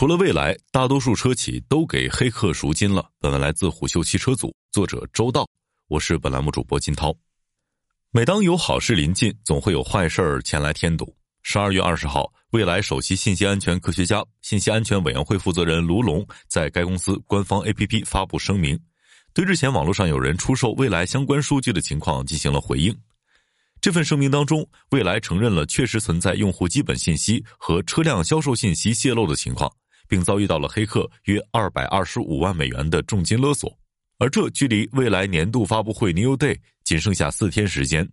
除了蔚来，大多数车企都给黑客赎金了。本文来自虎嗅汽车组，作者周道，我是本栏目主播金涛。每当有好事临近，总会有坏事儿前来添堵。十二月二十号，蔚来首席信息安全科学家、信息安全委员会负责人卢龙在该公司官方 APP 发布声明，对日前网络上有人出售蔚来相关数据的情况进行了回应。这份声明当中，蔚来承认了确实存在用户基本信息和车辆销售信息泄露的情况。并遭遇到了黑客约二百二十五万美元的重金勒索，而这距离未来年度发布会 New Day 仅剩下四天时间。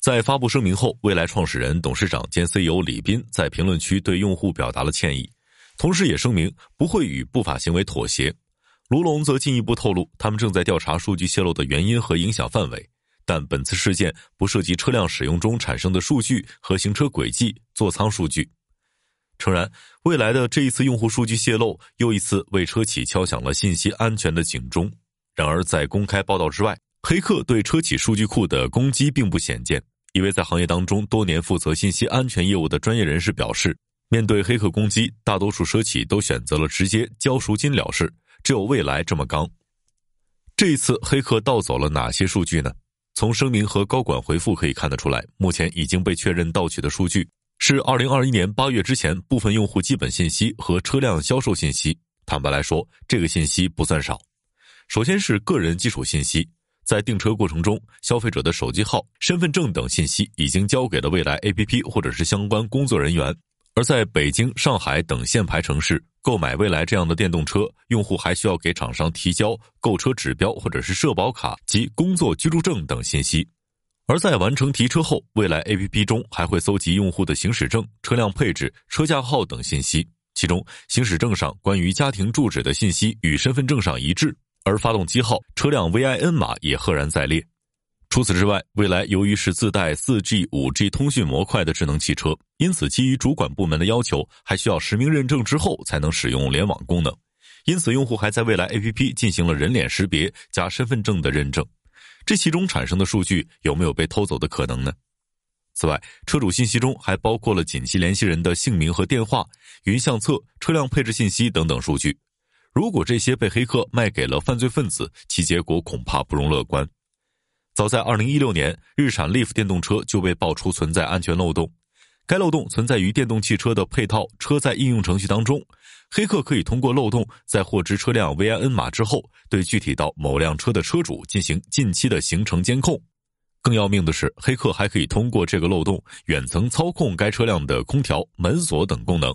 在发布声明后，未来创始人、董事长兼 CEO 李斌在评论区对用户表达了歉意，同时也声明不会与不法行为妥协。卢龙则进一步透露，他们正在调查数据泄露的原因和影响范围，但本次事件不涉及车辆使用中产生的数据和行车轨迹、座舱数据。诚然，未来的这一次用户数据泄露，又一次为车企敲响了信息安全的警钟。然而，在公开报道之外，黑客对车企数据库的攻击并不鲜见。一位在行业当中多年负责信息安全业务的专业人士表示，面对黑客攻击，大多数车企都选择了直接交赎金了事，只有未来这么刚。这一次黑客盗走了哪些数据呢？从声明和高管回复可以看得出来，目前已经被确认盗取的数据。是二零二一年八月之前部分用户基本信息和车辆销售信息。坦白来说，这个信息不算少。首先是个人基础信息，在订车过程中，消费者的手机号、身份证等信息已经交给了未来 APP 或者是相关工作人员。而在北京、上海等限牌城市购买未来这样的电动车，用户还需要给厂商提交购车指标或者是社保卡及工作居住证等信息。而在完成提车后，未来 APP 中还会搜集用户的行驶证、车辆配置、车架号等信息，其中行驶证上关于家庭住址的信息与身份证上一致，而发动机号、车辆 VIN 码也赫然在列。除此之外，未来由于是自带 4G、5G 通讯模块的智能汽车，因此基于主管部门的要求，还需要实名认证之后才能使用联网功能，因此用户还在未来 APP 进行了人脸识别加身份证的认证。这其中产生的数据有没有被偷走的可能呢？此外，车主信息中还包括了紧急联系人的姓名和电话、云相册、车辆配置信息等等数据。如果这些被黑客卖给了犯罪分子，其结果恐怕不容乐观。早在2016年，日产 Leaf 电动车就被爆出存在安全漏洞。该漏洞存在于电动汽车的配套车载应用程序当中，黑客可以通过漏洞在获知车辆 VIN 码之后，对具体到某辆车的车主进行近期的行程监控。更要命的是，黑客还可以通过这个漏洞远程操控该车辆的空调、门锁等功能，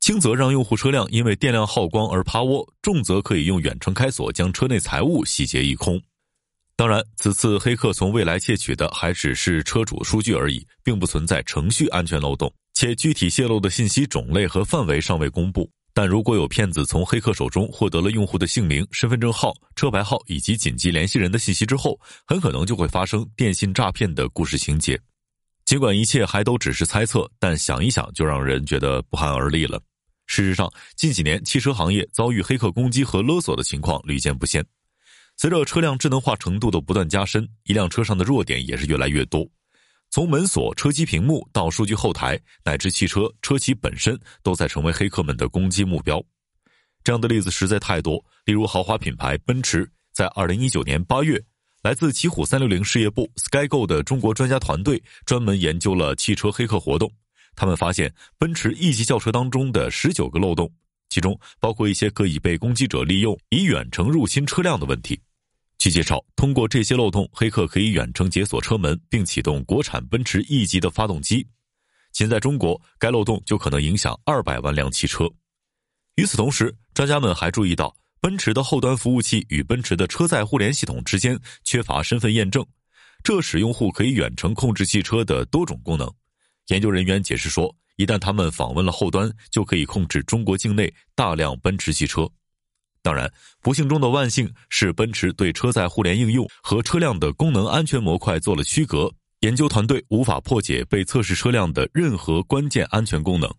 轻则让用户车辆因为电量耗光而趴窝，重则可以用远程开锁将车内财物洗劫一空。当然，此次黑客从未来窃取的还只是车主数据而已，并不存在程序安全漏洞，且具体泄露的信息种类和范围尚未公布。但如果有骗子从黑客手中获得了用户的姓名、身份证号、车牌号以及紧急联系人的信息之后，很可能就会发生电信诈骗的故事情节。尽管一切还都只是猜测，但想一想就让人觉得不寒而栗了。事实上，近几年汽车行业遭遇黑客攻击和勒索的情况屡见不鲜。随着车辆智能化程度的不断加深，一辆车上的弱点也是越来越多。从门锁、车机屏幕到数据后台，乃至汽车车企本身，都在成为黑客们的攻击目标。这样的例子实在太多。例如，豪华品牌奔驰在二零一九年八月，来自奇虎三六零事业部 SkyGo 的中国专家团队专门研究了汽车黑客活动。他们发现，奔驰 E 级轿车当中的十九个漏洞。其中包括一些可以被攻击者利用以远程入侵车辆的问题。据介绍，通过这些漏洞，黑客可以远程解锁车门，并启动国产奔驰 E 级的发动机。仅在中国，该漏洞就可能影响二百万辆汽车。与此同时，专家们还注意到，奔驰的后端服务器与奔驰的车载互联系统之间缺乏身份验证，这使用户可以远程控制汽车的多种功能。研究人员解释说。一旦他们访问了后端，就可以控制中国境内大量奔驰汽车。当然，不幸中的万幸是，奔驰对车载互联应用和车辆的功能安全模块做了区隔，研究团队无法破解被测试车辆的任何关键安全功能。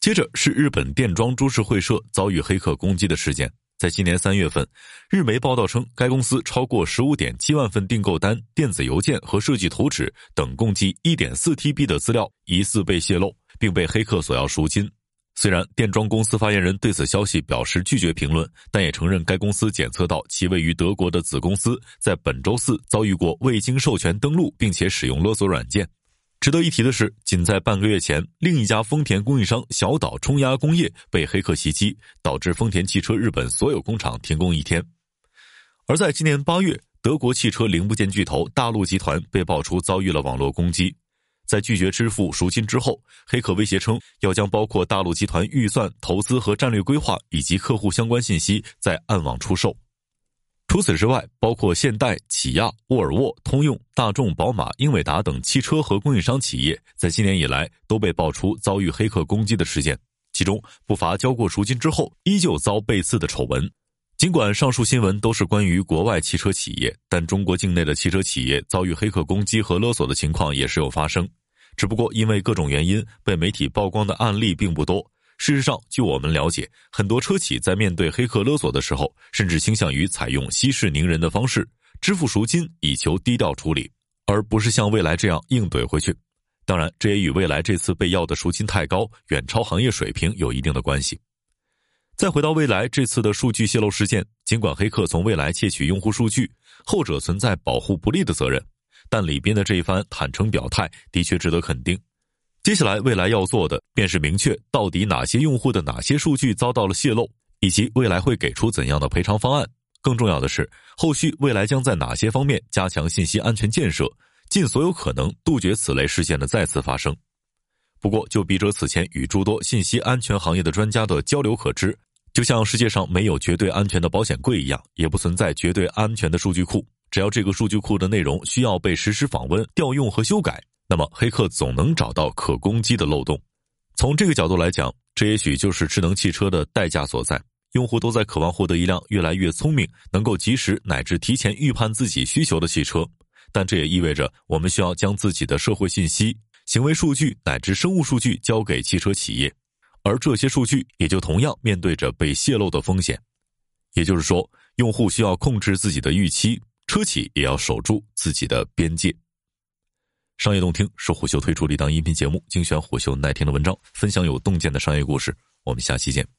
接着是日本电装株式会社遭遇黑客攻击的事件。在今年三月份，日媒报道称，该公司超过十五点七万份订购单、电子邮件和设计图纸等共计一点四 TB 的资料疑似被泄露，并被黑客索要赎金。虽然电装公司发言人对此消息表示拒绝评论，但也承认该公司检测到其位于德国的子公司在本周四遭遇过未经授权登录并且使用勒索软件。值得一提的是，仅在半个月前，另一家丰田供应商小岛冲压工业被黑客袭击，导致丰田汽车日本所有工厂停工一天。而在今年八月，德国汽车零部件巨头大陆集团被爆出遭遇了网络攻击。在拒绝支付赎金之后，黑客威胁称要将包括大陆集团预算、投资和战略规划以及客户相关信息在暗网出售。除此之外，包括现代、起亚、沃尔沃、通用、大众、宝马、英伟达等汽车和供应商企业，在今年以来都被爆出遭遇黑客攻击的事件，其中不乏交过赎金之后依旧遭背刺的丑闻。尽管上述新闻都是关于国外汽车企业，但中国境内的汽车企业遭遇黑客攻击和勒索的情况也时有发生。只不过因为各种原因，被媒体曝光的案例并不多。事实上，据我们了解，很多车企在面对黑客勒索的时候，甚至倾向于采用息事宁人的方式支付赎金，以求低调处理，而不是像未来这样硬怼回去。当然，这也与未来这次被要的赎金太高，远超行业水平有一定的关系。再回到未来这次的数据泄露事件，尽管黑客从未来窃取用户数据，后者存在保护不利的责任，但里边的这一番坦诚表态的确值得肯定。接下来未来要做的便是明确到底哪些用户的哪些数据遭到了泄露，以及未来会给出怎样的赔偿方案。更重要的是，后续未来将在哪些方面加强信息安全建设，尽所有可能杜绝此类事件的再次发生。不过，就笔者此前与诸多信息安全行业的专家的交流可知。就像世界上没有绝对安全的保险柜一样，也不存在绝对安全的数据库。只要这个数据库的内容需要被实时访问、调用和修改，那么黑客总能找到可攻击的漏洞。从这个角度来讲，这也许就是智能汽车的代价所在。用户都在渴望获得一辆越来越聪明、能够及时乃至提前预判自己需求的汽车，但这也意味着我们需要将自己的社会信息、行为数据乃至生物数据交给汽车企业。而这些数据也就同样面对着被泄露的风险，也就是说，用户需要控制自己的预期，车企也要守住自己的边界。商业洞听是虎嗅推出的一档音频节目，精选虎嗅耐听的文章，分享有洞见的商业故事。我们下期见。